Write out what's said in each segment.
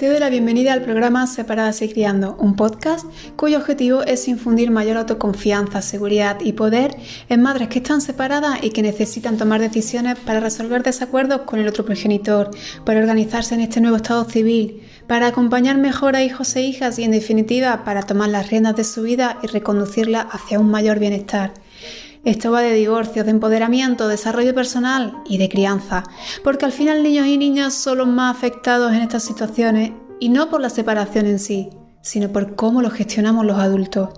Te doy la bienvenida al programa Separadas y Criando, un podcast cuyo objetivo es infundir mayor autoconfianza, seguridad y poder en madres que están separadas y que necesitan tomar decisiones para resolver desacuerdos con el otro progenitor, para organizarse en este nuevo estado civil, para acompañar mejor a hijos e hijas y en definitiva para tomar las riendas de su vida y reconducirla hacia un mayor bienestar. Esto va de divorcio, de empoderamiento, desarrollo personal y de crianza, porque al final niños y niñas son los más afectados en estas situaciones y no por la separación en sí, sino por cómo lo gestionamos los adultos.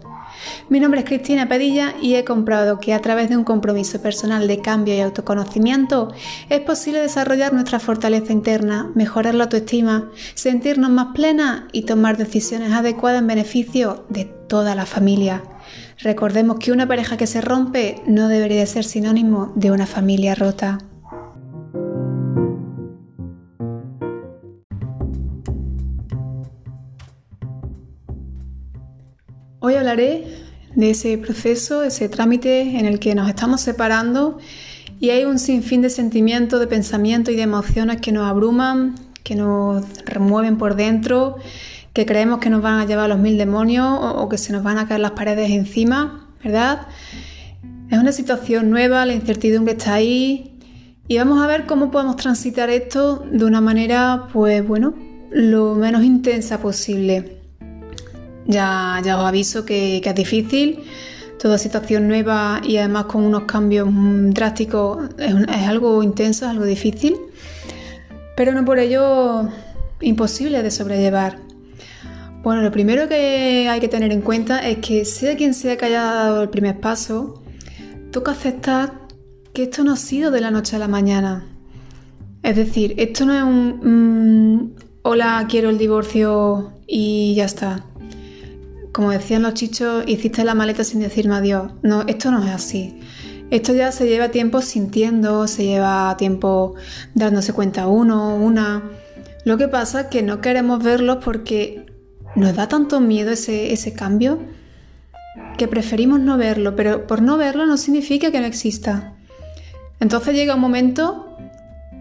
Mi nombre es Cristina Pedilla y he comprobado que a través de un compromiso personal de cambio y autoconocimiento es posible desarrollar nuestra fortaleza interna, mejorar la autoestima, sentirnos más plenas y tomar decisiones adecuadas en beneficio de toda la familia. Recordemos que una pareja que se rompe no debería ser sinónimo de una familia rota. Hoy hablaré de ese proceso, ese trámite en el que nos estamos separando y hay un sinfín de sentimientos, de pensamientos y de emociones que nos abruman, que nos remueven por dentro que creemos que nos van a llevar los mil demonios o, que se nos van a caer las paredes encima, ¿verdad? Es una situación nueva, la incertidumbre está ahí y vamos a ver cómo podemos transitar esto de una manera, pues bueno, lo menos intensa posible. Ya, os aviso que, es difícil, toda situación nueva y además con unos cambios drásticos es, es algo intenso, es algo difícil, pero no por ello imposible de sobrellevar. Bueno, lo primero que hay que tener en cuenta es que sea quien sea que haya dado el primer paso, toca aceptar que esto no ha sido de la noche a la mañana. Es decir, esto no es un mm, hola, quiero el divorcio y ya está. Como decían los chichos, hiciste la maleta sin decirme adiós. No, esto no es así. Esto ya se lleva tiempo sintiendo, se lleva tiempo dándose cuenta uno, una. Lo que pasa es que no queremos verlo porque nos da tanto miedo ese, ese cambio que preferimos no verlo, pero por no verlo no significa que no exista. Entonces llega un momento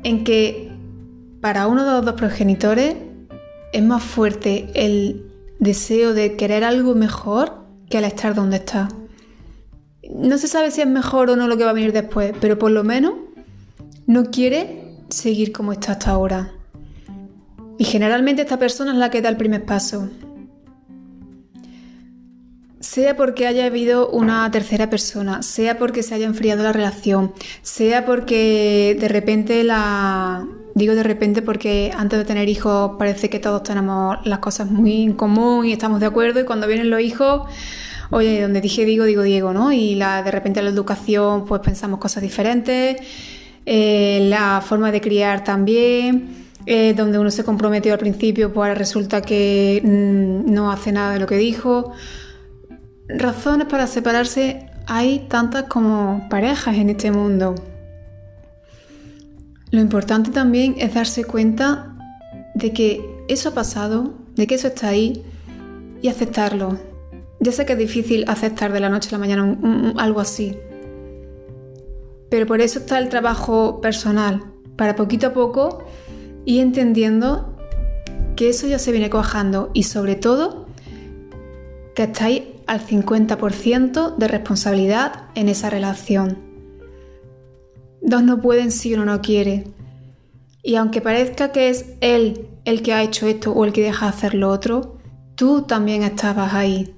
en que para uno de los dos progenitores es más fuerte el deseo de querer algo mejor que el estar donde está. No se sabe si es mejor o no lo que va a venir después, pero por lo menos no quiere seguir como está hasta ahora. Y generalmente esta persona es la que da el primer paso. Sea porque haya habido una tercera persona, sea porque se haya enfriado la relación, sea porque de repente la... Digo de repente porque antes de tener hijos parece que todos tenemos las cosas muy en común y estamos de acuerdo y cuando vienen los hijos, oye, donde dije digo, digo Diego, ¿no? Y la, de repente la educación pues pensamos cosas diferentes, eh, la forma de criar también. Eh, donde uno se comprometió al principio, pues ahora resulta que mm, no hace nada de lo que dijo. Razones para separarse hay tantas como parejas en este mundo. Lo importante también es darse cuenta de que eso ha pasado, de que eso está ahí y aceptarlo. Ya sé que es difícil aceptar de la noche a la mañana algo así, pero por eso está el trabajo personal, para poquito a poco y entendiendo que eso ya se viene cuajando y sobre todo que estáis al 50% de responsabilidad en esa relación. Dos no pueden si uno no quiere. Y aunque parezca que es él el que ha hecho esto o el que deja de hacer lo otro, tú también estabas ahí.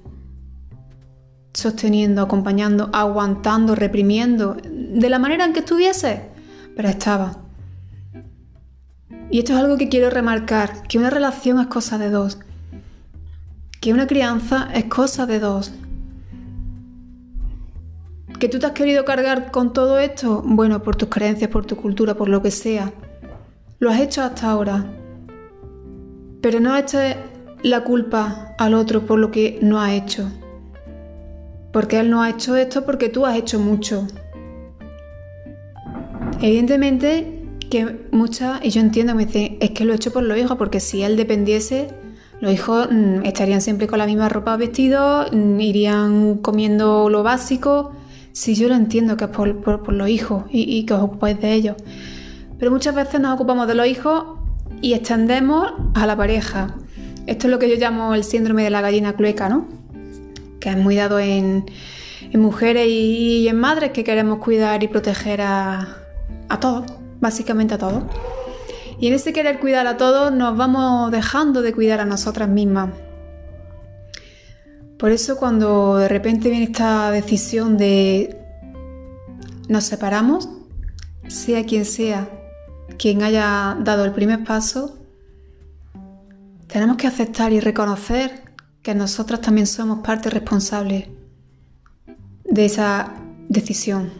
Sosteniendo, acompañando, aguantando, reprimiendo, de la manera en que estuviese, pero estaba. Y esto es algo que quiero remarcar, que una relación es cosa de dos, que una crianza es cosa de dos. ¿Que tú te has querido cargar con todo esto? Bueno, por tus creencias, por tu cultura, por lo que sea. Lo has hecho hasta ahora. Pero no eches la culpa al otro por lo que no ha hecho. Porque él no ha hecho esto porque tú has hecho mucho. Evidentemente que muchas, y yo entiendo, me dicen, es que lo he hecho por los hijos, porque si él dependiese, los hijos mm, estarían siempre con la misma ropa vestidos, mm, irían comiendo lo básico. Si yo lo entiendo que es por, los hijos y, que os ocupáis de ellos. Pero muchas veces nos ocupamos de los hijos y extendemos a la pareja. Esto es lo que yo llamo el síndrome de la gallina clueca, ¿no? Que es muy dado en, mujeres y, en madres que queremos cuidar y proteger a, a todos, básicamente a todos. Y en ese querer cuidar a todos nos vamos dejando de cuidar a nosotras mismas. Por eso cuando de repente viene esta decisión de nos separamos, sea quien sea quien haya dado el primer paso, tenemos que aceptar y reconocer que nosotras también somos parte responsable de esa decisión.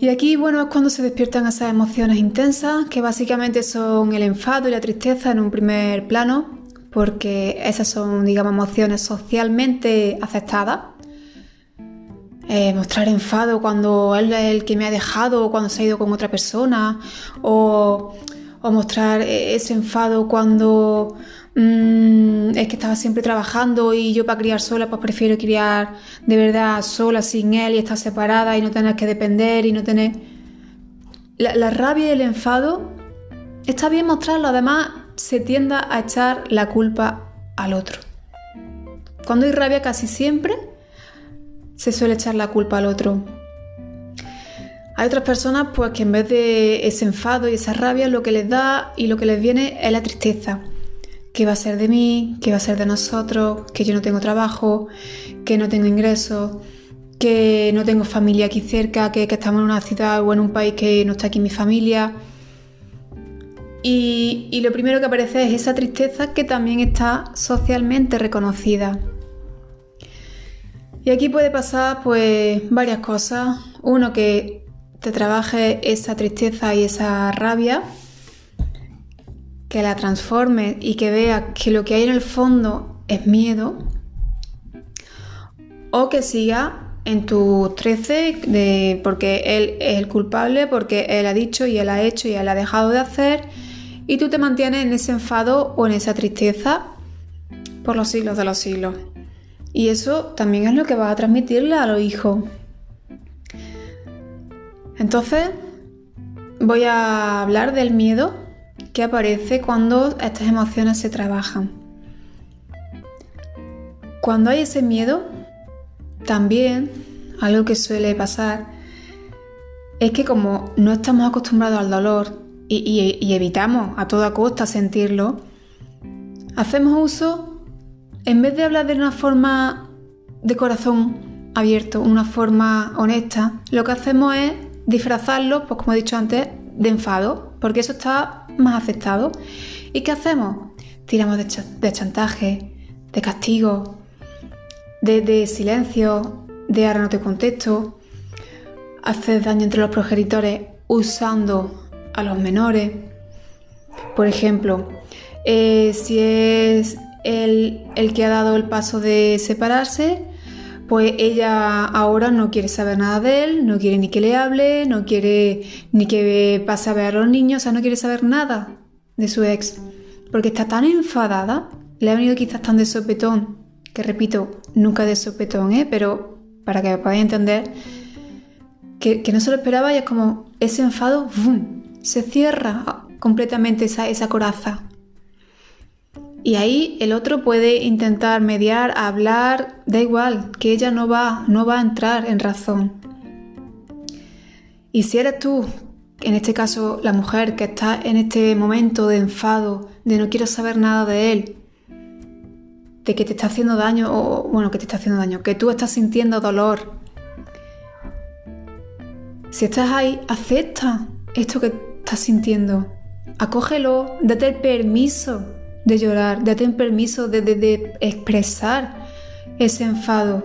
Y aquí, bueno, es cuando se despiertan esas emociones intensas, que básicamente son el enfado y la tristeza en un primer plano, porque esas son, digamos, emociones socialmente aceptadas. Eh, mostrar enfado cuando él es el que me ha dejado o cuando se ha ido con otra persona, o, o mostrar ese enfado cuando Mm, es que estaba siempre trabajando y yo para criar sola pues prefiero criar de verdad sola sin él y estar separada y no tener que depender y no tener... La, rabia y el enfado está bien mostrarlo, además se tienda a echar la culpa al otro. Cuando hay rabia casi siempre se suele echar la culpa al otro. Hay otras personas pues que en vez de ese enfado y esa rabia lo que les da y lo que les viene es la tristeza qué va a ser de mí, qué va a ser de nosotros, que yo no tengo trabajo, que no tengo ingresos, que no tengo familia aquí cerca, que, estamos en una ciudad o en un país que no está aquí mi familia. Y, lo primero que aparece es esa tristeza que también está socialmente reconocida. Y aquí puede pasar pues varias cosas. Uno, que te trabaje esa tristeza y esa rabia que la transforme y que vea que lo que hay en el fondo es miedo, o que siga en tu 13 de, porque él es el culpable, porque él ha dicho y él ha hecho y él ha dejado de hacer, y tú te mantienes en ese enfado o en esa tristeza por los siglos de los siglos. Y eso también es lo que va a transmitirle a los hijos. Entonces, voy a hablar del miedo que aparece cuando estas emociones se trabajan. Cuando hay ese miedo, también algo que suele pasar es que como no estamos acostumbrados al dolor y, evitamos a toda costa sentirlo, hacemos uso, en vez de hablar de una forma de corazón abierto, una forma honesta, lo que hacemos es disfrazarlo, pues como he dicho antes, de enfado, porque eso está más aceptado. ¿Y qué hacemos? Tiramos de, chantaje, de castigo, de, silencio, de ahora no te contesto, hacer daño entre los progenitores usando a los menores. Por ejemplo, eh, si es el, el, que ha dado el paso de separarse, pues ella ahora no quiere saber nada de él, no quiere ni que le hable, no quiere ni que pase a ver a los niños, o sea, no quiere saber nada de su ex, porque está tan enfadada, le ha venido quizás tan de sopetón, que repito, nunca de sopetón, ¿eh? pero para que podáis entender, que, no se lo esperaba y es como ese enfado, ¡bum! Se cierra completamente esa, esa coraza. Y ahí el otro puede intentar mediar, hablar, da igual, que ella no va, no va a entrar en razón. Y si eres tú, en este caso la mujer que está en este momento de enfado, de no quiero saber nada de él, de que te está haciendo daño, o bueno, que te está haciendo daño, que tú estás sintiendo dolor. Si estás ahí, acepta esto que estás sintiendo. Acógelo, date el permiso de llorar, de tener permiso de, expresar ese enfado.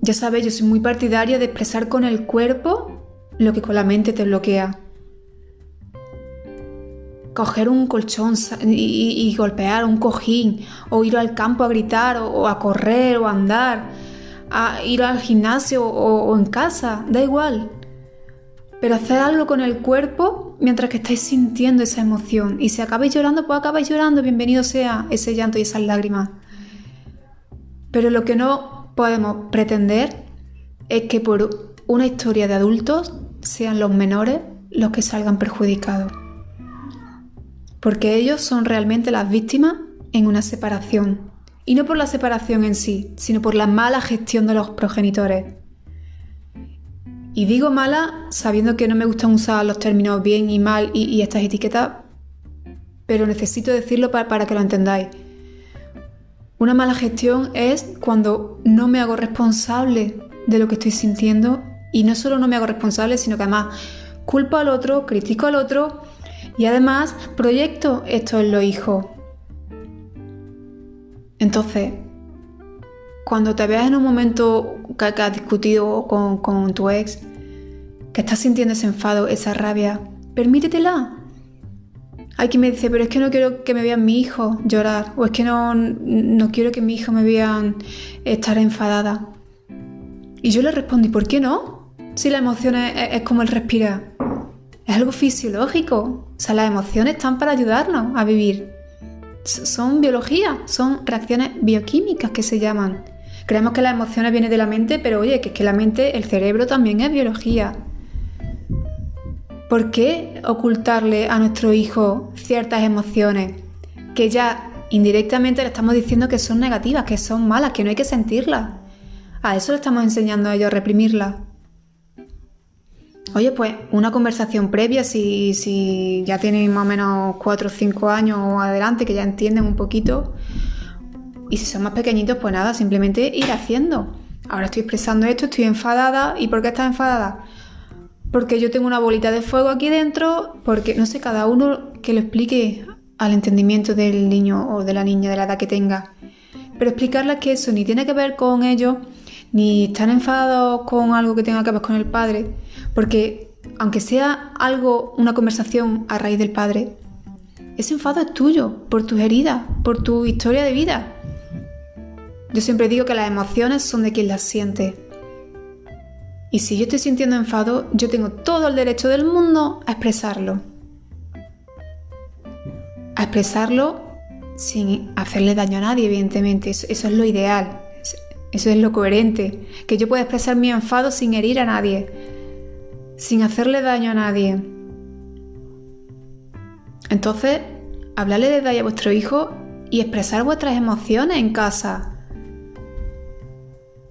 Ya sabes, yo soy muy partidaria de expresar con el cuerpo lo que con la mente te bloquea. Coger un colchón y, golpear un cojín, o ir al campo a gritar, o, a correr, o a andar, a ir al gimnasio o en casa, da igual. Pero hacer algo con el cuerpo mientras que estáis sintiendo esa emoción. Y si acabáis llorando, pues acabáis llorando. Bienvenido sea ese llanto y esas lágrimas. Pero lo que no podemos pretender es que por una historia de adultos, sean los menores, los que salgan perjudicados. Porque ellos son realmente las víctimas en una separación. Y no por la separación en sí, sino por la mala gestión de los progenitores. Y digo mala sabiendo que no me gustan usar los términos bien y mal y, estas etiquetas, pero necesito decirlo para que lo entendáis. Una mala gestión es cuando no me hago responsable de lo que estoy sintiendo y no solo no me hago responsable, sino que además culpo al otro, critico al otro y además proyecto esto en los hijos. Entonces, cuando te veas en un momento que, has discutido con, con tu ex, que estás sintiendo ese enfado, esa rabia, permítetela. Hay quien me dice, pero es que no quiero que me vean mi hijo llorar, o es que no, no quiero que mi hijo me vean estar enfadada. Y yo le respondí, ¿por qué no? Si la emoción es, como el respirar. Es algo fisiológico. O sea, las emociones están para ayudarnos a vivir. Son biología, son reacciones bioquímicas que se llaman. Creemos que las emociones vienen de la mente, pero oye, que es que la mente, el cerebro también es biología. ¿Por qué ocultarle a nuestro hijo ciertas emociones que ya indirectamente le estamos diciendo que son negativas, que son malas, que no hay que sentirlas? A eso le estamos enseñando a ellos a reprimirlas. Oye, pues una conversación previa, si, si ya tienen más o menos 4 o 5 años adelante, que ya entienden un poquito, y si son más pequeñitos, pues nada, simplemente ir haciendo. Ahora estoy expresando esto, estoy enfadada. ¿Y por qué estás enfadada? porque yo tengo una bolita de fuego aquí dentro, porque no sé, cada uno que lo explique al entendimiento del niño o de la niña de la edad que tenga. Pero explicarles que eso ni tiene que ver con ellos, ni están enfadados con algo que tenga que ver con el padre, porque aunque sea algo, una conversación a raíz del padre, ese enfado es tuyo, por tus heridas, por tu historia de vida. Yo siempre digo que las emociones son de quien las siente. Y si yo estoy sintiendo enfado, yo tengo todo el derecho del mundo a expresarlo. A expresarlo sin hacerle daño a nadie, evidentemente. Eso, es lo ideal. Eso es lo coherente. Que yo pueda expresar mi enfado sin herir a nadie. Sin hacerle daño a nadie. Entonces, hablarle de detalle a vuestro hijo y expresar vuestras emociones en casa.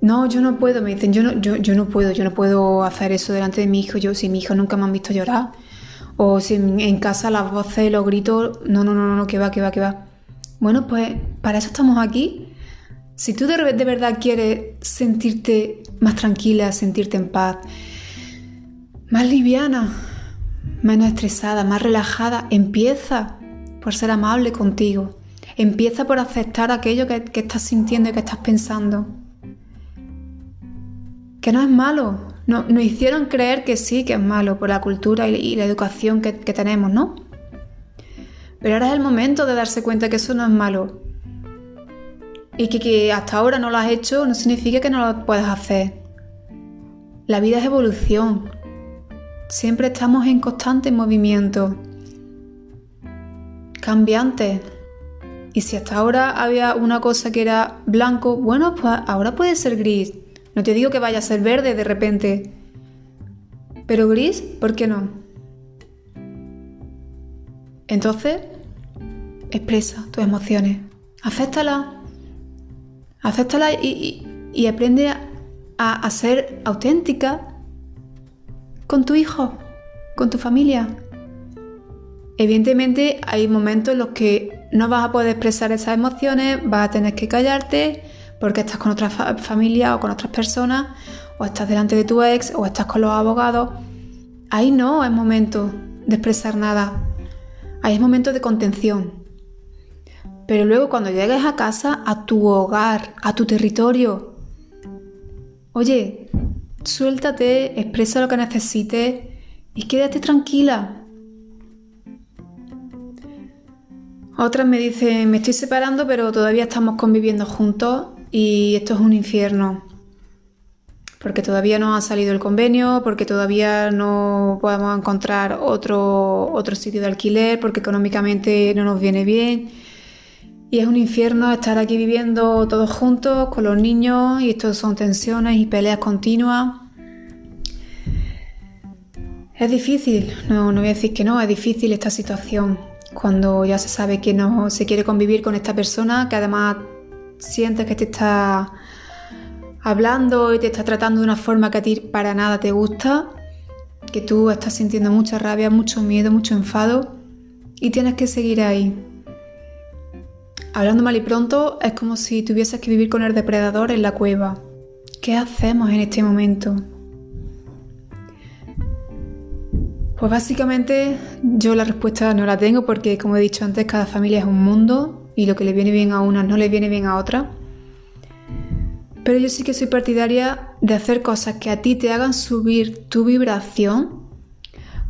No, yo no puedo, me dicen, yo no, yo, no puedo, yo no puedo hacer eso delante de mi hijo, yo si mi hijo nunca me han visto llorar, o si en, casa las voces, los gritos, no, no, no, no, que va, que va, que va. Bueno, pues para eso estamos aquí. Si tú de, de verdad quieres sentirte más tranquila, sentirte en paz, más liviana, menos estresada, más relajada, empieza por ser amable contigo. Empieza por aceptar aquello que, que estás sintiendo y que estás pensando que no es malo. No, nos hicieron creer que sí, que es malo por la cultura y, la educación que, tenemos, ¿no? Pero ahora es el momento de darse cuenta que eso no es malo. Y que, que hasta ahora no lo has hecho no significa que no lo puedas hacer. La vida es evolución. Siempre estamos en constante movimiento. Cambiante. Y si hasta ahora había una cosa que era blanco, bueno, pues ahora puede ser gris. No te digo que vaya a ser verde de repente, pero gris, ¿por qué no? Entonces, expresa tus emociones, acéptalas, acéptalas y, aprende a, a ser auténtica con tu hijo, con tu familia. Evidentemente hay momentos en los que no vas a poder expresar esas emociones, vas a tener que callarte, porque estás con otra familia o con otras personas, o estás delante de tu ex, o estás con los abogados. Ahí no es momento de expresar nada. Ahí es momento de contención. Pero luego cuando llegues a casa, a tu hogar, a tu territorio, oye, suéltate, expresa lo que necesites y quédate tranquila. Otras me dicen, me estoy separando, pero todavía estamos conviviendo juntos y esto es un infierno. Porque todavía no ha salido el convenio, porque todavía no podemos encontrar otro, otro sitio de alquiler, porque económicamente no nos viene bien. Y es un infierno estar aquí viviendo todos juntos con los niños y esto son tensiones y peleas continuas. Es difícil, no, no voy a decir que no, es difícil esta situación. Cuando ya se sabe que no se quiere convivir con esta persona, que además sientes que te está hablando y te está tratando de una forma que a ti para nada te gusta, que tú estás sintiendo mucha rabia, mucho miedo, mucho enfado y tienes que seguir ahí. Hablando mal y pronto, es como si tuvieses que vivir con el depredador en la cueva. ¿Qué hacemos en este momento? Pues básicamente yo la respuesta no la tengo porque como he dicho antes, cada familia es un mundo y lo que le viene bien a una no le viene bien a otra. Pero yo sí que soy partidaria de hacer cosas que a ti te hagan subir tu vibración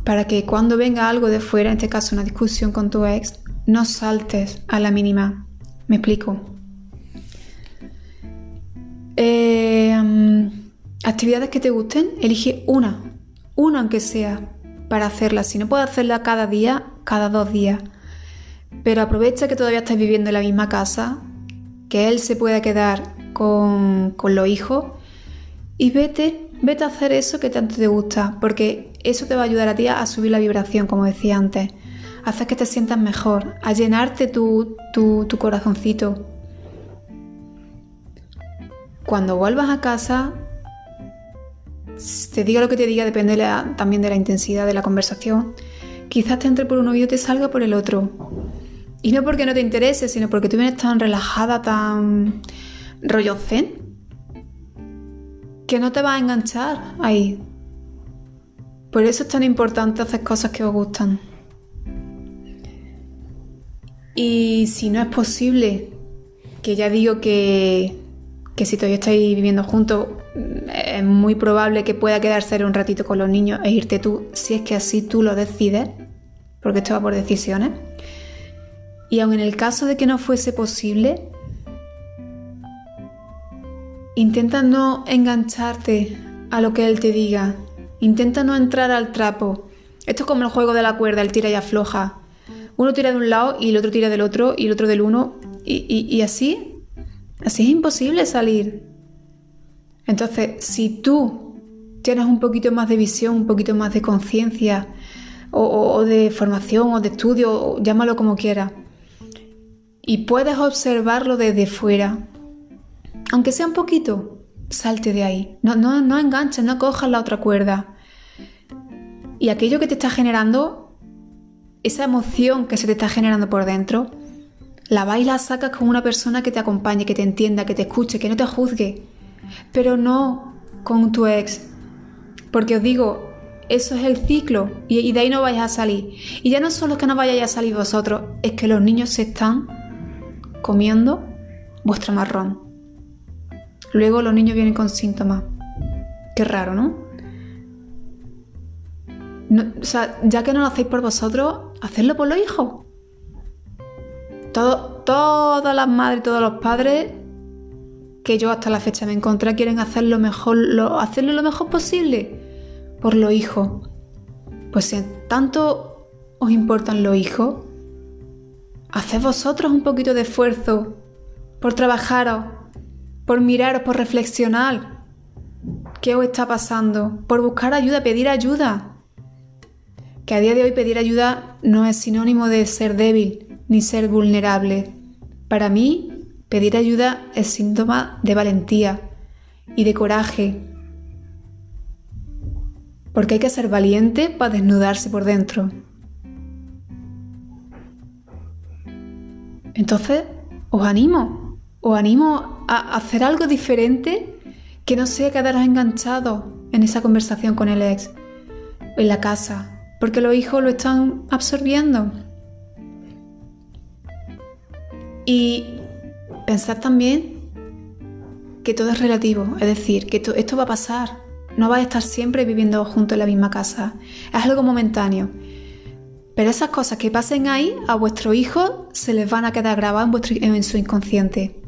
para que cuando venga algo de fuera, en este caso una discusión con tu ex, no saltes a la mínima. Me explico. Eh, actividades que te gusten, elige una, una aunque sea para hacerla. Si no puedes hacerla cada día, cada dos días. Pero aprovecha que todavía estás viviendo en la misma casa, que él se pueda quedar con, con los hijos y vete, vete a hacer eso que tanto te gusta, porque eso te va a ayudar a ti a subir la vibración, como decía antes, hacer que te sientas mejor, a llenarte tu, tu, tu corazoncito. Cuando vuelvas a casa, te diga lo que te diga, depende también de la intensidad de la conversación. Quizás te entre por un oído y te salga por el otro. Y no porque no te interese, sino porque tú vienes tan relajada, tan rollo zen, que no te va a enganchar ahí. Por eso es tan importante hacer cosas que os gustan. Y si no es posible, que ya digo que si todavía estáis viviendo juntos, es muy probable que pueda quedarse un ratito con los niños e irte tú, si es que así tú lo decides, porque esto va por decisiones. Y aun en el caso de que no fuese posible, intenta no engancharte a lo que él te diga, intenta no entrar al trapo. Esto es como el juego de la cuerda, el tira y afloja. Uno tira de un lado y el otro tira del otro y el otro del uno y, así Así es imposible salir. Entonces, si tú tienes un poquito más de visión, un poquito más de conciencia, o, de formación, o de estudio, llámalo como quieras, y puedes observarlo desde fuera, aunque sea un poquito, salte de ahí. No, no, no enganches, no cojas la otra cuerda. Y aquello que te está generando, esa emoción que se te está generando por dentro, la vas y la sacas con una persona que te acompañe, que te entienda, que te escuche, que no te juzgue. Pero no con tu ex. Porque os digo, eso es el ciclo y, de ahí no vais a salir. Y ya no solo es que no vayáis a salir vosotros, es que los niños se están comiendo vuestro marrón. Luego los niños vienen con síntomas. Qué raro, ¿no? no o sea, ya que no lo hacéis por vosotros, hacedlo por los hijos todas las madres todos los padres que yo hasta la fecha me encontré quieren hacer lo mejor, hacerlo lo mejor posible por los hijos. Pues si tanto os importan los hijos, haced vosotros un poquito de esfuerzo por trabajaros, por miraros, por reflexionar qué os está pasando, por buscar ayuda, pedir ayuda. Que a día de hoy pedir ayuda no es sinónimo de ser débil, ni ser vulnerable. Para mí, pedir ayuda es síntoma de valentía y de coraje, porque hay que ser valiente para desnudarse por dentro. Entonces, os animo, os animo a hacer algo diferente que no sea quedaros enganchados en esa conversación con el ex, en la casa, porque los hijos lo están absorbiendo. Y pensar también que todo es relativo, es decir, que esto, va a pasar. No vais a estar siempre viviendo juntos en la misma casa. Es algo momentáneo. Pero esas cosas que pasen ahí, a vuestros hijos se les van a quedar grabadas en, en su inconsciente.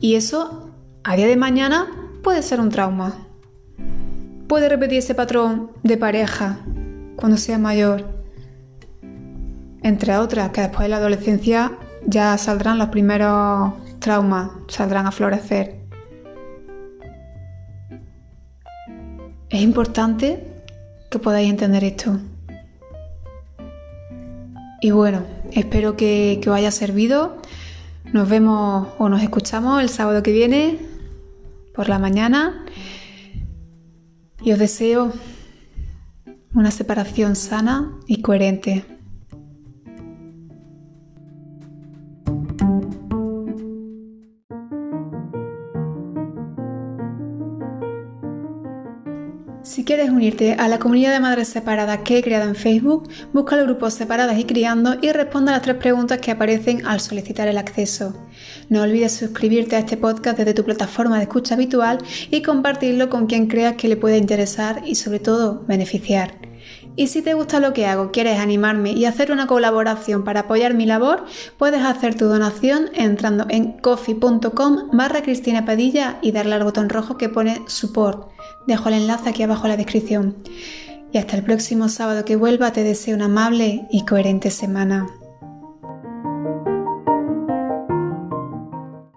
Y eso, a día de mañana, puede ser un trauma. Puede repetir ese patrón de pareja cuando sea mayor entre otras, que después de la adolescencia ya saldrán los primeros traumas, saldrán a florecer. Es importante que podáis entender esto. Y bueno, espero que, que os haya servido. Nos vemos o nos escuchamos el sábado que viene por la mañana. Y os deseo una separación sana y coherente. Si quieres unirte a la comunidad de madres separadas que he creado en Facebook, busca el grupo Separadas y Criando y responde a las tres preguntas que aparecen al solicitar el acceso. No olvides suscribirte a este podcast desde tu plataforma de escucha habitual y compartirlo con quien creas que le puede interesar y sobre todo beneficiar. Y si te gusta lo que hago, quieres animarme y hacer una colaboración para apoyar mi labor, puedes hacer tu donación entrando en coffee.com barra Cristina Padilla y darle al botón rojo que pone support. Dejo el enlace aquí abajo en la descripción. Y hasta el próximo sábado que vuelva te deseo una amable y coherente semana.